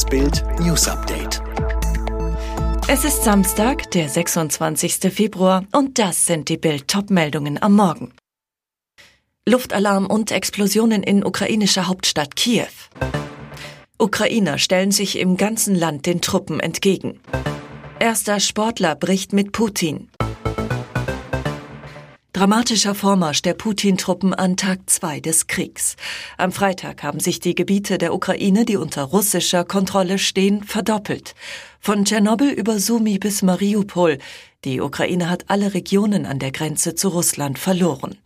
Das Bild News Update. Es ist Samstag, der 26. Februar und das sind die Bild Topmeldungen am Morgen. Luftalarm und Explosionen in ukrainischer Hauptstadt Kiew. Ukrainer stellen sich im ganzen Land den Truppen entgegen. Erster Sportler bricht mit Putin. Dramatischer Vormarsch der Putin-Truppen an Tag zwei des Kriegs. Am Freitag haben sich die Gebiete der Ukraine, die unter russischer Kontrolle stehen, verdoppelt. Von Tschernobyl über Sumi bis Mariupol. Die Ukraine hat alle Regionen an der Grenze zu Russland verloren.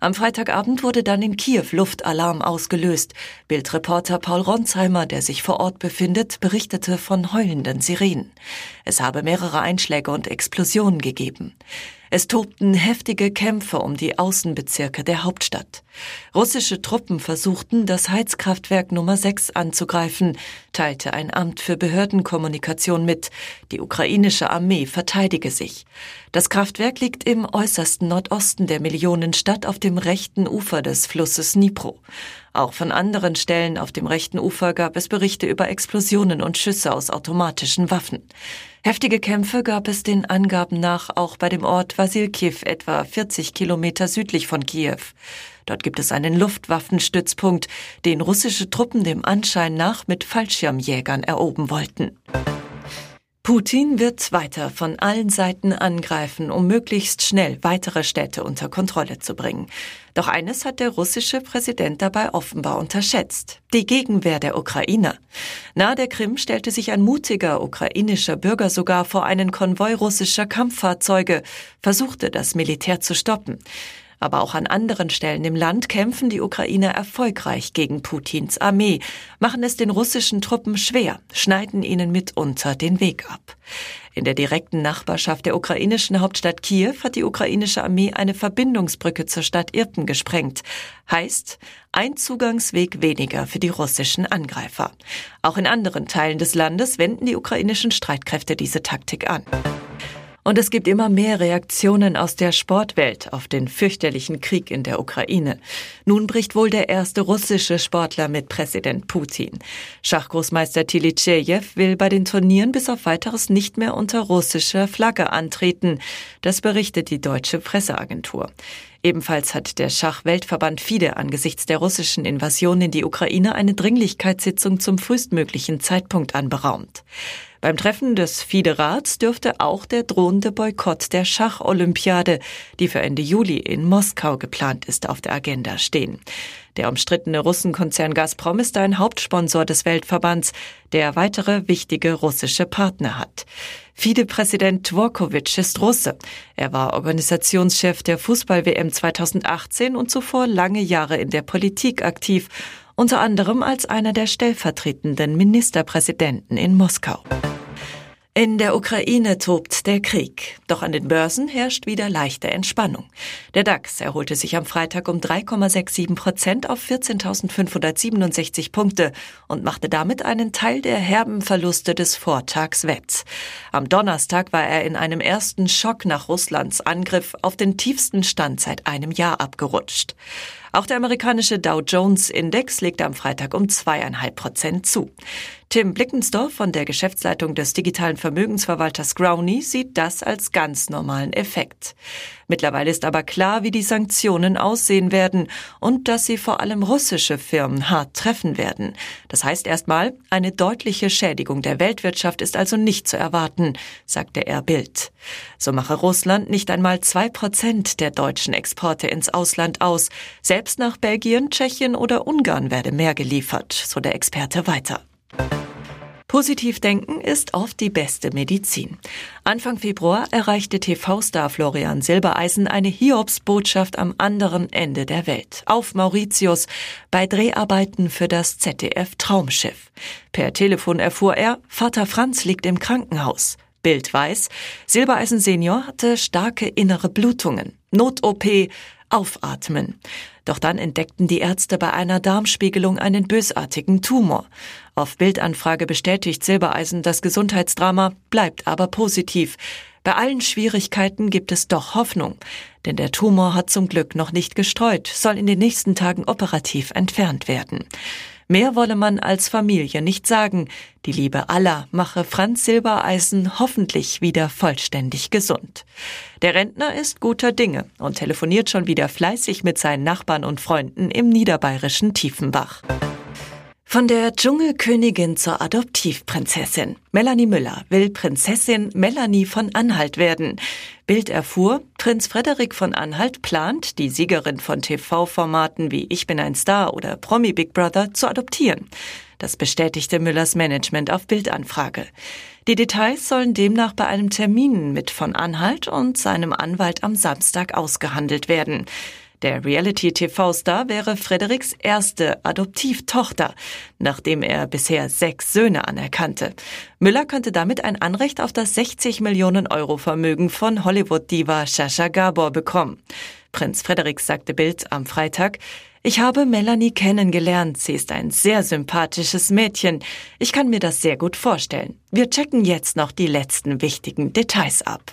Am Freitagabend wurde dann in Kiew Luftalarm ausgelöst. Bildreporter Paul Ronsheimer, der sich vor Ort befindet, berichtete von heulenden Sirenen. Es habe mehrere Einschläge und Explosionen gegeben. Es tobten heftige Kämpfe um die Außenbezirke der Hauptstadt. Russische Truppen versuchten, das Heizkraftwerk Nummer 6 anzugreifen, teilte ein Amt für Behördenkommunikation mit. Die ukrainische Armee verteidige sich. Das Kraftwerk liegt im äußersten Nordosten der Millionenstadt auf dem rechten Ufer des Flusses Dnipro. Auch von anderen Stellen auf dem rechten Ufer gab es Berichte über Explosionen und Schüsse aus automatischen Waffen. Heftige Kämpfe gab es den Angaben nach auch bei dem Ort Vasilkiv, etwa 40 Kilometer südlich von Kiew. Dort gibt es einen Luftwaffenstützpunkt, den russische Truppen dem Anschein nach mit Fallschirmjägern erobern wollten. Putin wird weiter von allen Seiten angreifen, um möglichst schnell weitere Städte unter Kontrolle zu bringen. Doch eines hat der russische Präsident dabei offenbar unterschätzt. Die Gegenwehr der Ukrainer. Nahe der Krim stellte sich ein mutiger ukrainischer Bürger sogar vor einen Konvoi russischer Kampffahrzeuge, versuchte das Militär zu stoppen. Aber auch an anderen Stellen im Land kämpfen die Ukrainer erfolgreich gegen Putins Armee, machen es den russischen Truppen schwer, schneiden ihnen mitunter den Weg ab. In der direkten Nachbarschaft der ukrainischen Hauptstadt Kiew hat die ukrainische Armee eine Verbindungsbrücke zur Stadt Irpen gesprengt. Heißt, ein Zugangsweg weniger für die russischen Angreifer. Auch in anderen Teilen des Landes wenden die ukrainischen Streitkräfte diese Taktik an. Und es gibt immer mehr Reaktionen aus der Sportwelt auf den fürchterlichen Krieg in der Ukraine. Nun bricht wohl der erste russische Sportler mit Präsident Putin. Schachgroßmeister Tilitschejew will bei den Turnieren bis auf weiteres nicht mehr unter russischer Flagge antreten. Das berichtet die deutsche Presseagentur. Ebenfalls hat der Schachweltverband FIDE angesichts der russischen Invasion in die Ukraine eine Dringlichkeitssitzung zum frühestmöglichen Zeitpunkt anberaumt. Beim Treffen des FIDE-Rats dürfte auch der drohende Boykott der Schacholympiade, die für Ende Juli in Moskau geplant ist, auf der Agenda stehen. Der umstrittene Russenkonzern Gazprom ist ein Hauptsponsor des Weltverbands, der weitere wichtige russische Partner hat. FIDE-Präsident Dvorkovic ist Russe. Er war Organisationschef der Fußball-WM 2018 und zuvor lange Jahre in der Politik aktiv, unter anderem als einer der stellvertretenden Ministerpräsidenten in Moskau. In der Ukraine tobt der Krieg. Doch an den Börsen herrscht wieder leichte Entspannung. Der DAX erholte sich am Freitag um 3,67 Prozent auf 14.567 Punkte und machte damit einen Teil der herben Verluste des Vortags wett. Am Donnerstag war er in einem ersten Schock nach Russlands Angriff auf den tiefsten Stand seit einem Jahr abgerutscht. Auch der amerikanische Dow Jones Index legte am Freitag um zweieinhalb Prozent zu. Tim Blickensdorf von der Geschäftsleitung des digitalen Vermögensverwalters Growney sieht das als ganz normalen Effekt. Mittlerweile ist aber klar, wie die Sanktionen aussehen werden und dass sie vor allem russische Firmen hart treffen werden. Das heißt erstmal, eine deutliche Schädigung der Weltwirtschaft ist also nicht zu erwarten, sagte er Bild. So mache Russland nicht einmal zwei Prozent der deutschen Exporte ins Ausland aus. Selbst nach Belgien, Tschechien oder Ungarn werde mehr geliefert, so der Experte weiter. Positiv denken ist oft die beste Medizin. Anfang Februar erreichte TV-Star Florian Silbereisen eine Hiobsbotschaft am anderen Ende der Welt, auf Mauritius, bei Dreharbeiten für das ZDF Traumschiff. Per Telefon erfuhr er, Vater Franz liegt im Krankenhaus. Bild weiß, Silbereisen Senior hatte starke innere Blutungen. Not-OP, aufatmen. Doch dann entdeckten die Ärzte bei einer Darmspiegelung einen bösartigen Tumor. Auf Bildanfrage bestätigt Silbereisen, das Gesundheitsdrama bleibt aber positiv. Bei allen Schwierigkeiten gibt es doch Hoffnung, denn der Tumor hat zum Glück noch nicht gestreut, soll in den nächsten Tagen operativ entfernt werden. Mehr wolle man als Familie nicht sagen. Die Liebe aller mache Franz Silbereisen hoffentlich wieder vollständig gesund. Der Rentner ist guter Dinge und telefoniert schon wieder fleißig mit seinen Nachbarn und Freunden im niederbayerischen Tiefenbach. Von der Dschungelkönigin zur Adoptivprinzessin. Melanie Müller will Prinzessin Melanie von Anhalt werden. Bild erfuhr, Prinz Frederik von Anhalt plant, die Siegerin von TV-Formaten wie Ich bin ein Star oder Promi Big Brother zu adoptieren. Das bestätigte Müllers Management auf Bildanfrage. Die Details sollen demnach bei einem Termin mit von Anhalt und seinem Anwalt am Samstag ausgehandelt werden. Der Reality-TV-Star wäre Frederiks erste Adoptivtochter, nachdem er bisher sechs Söhne anerkannte. Müller könnte damit ein Anrecht auf das 60 Millionen Euro Vermögen von Hollywood-Diva Shasha Gabor bekommen. Prinz Frederik sagte Bild am Freitag, ich habe Melanie kennengelernt. Sie ist ein sehr sympathisches Mädchen. Ich kann mir das sehr gut vorstellen. Wir checken jetzt noch die letzten wichtigen Details ab.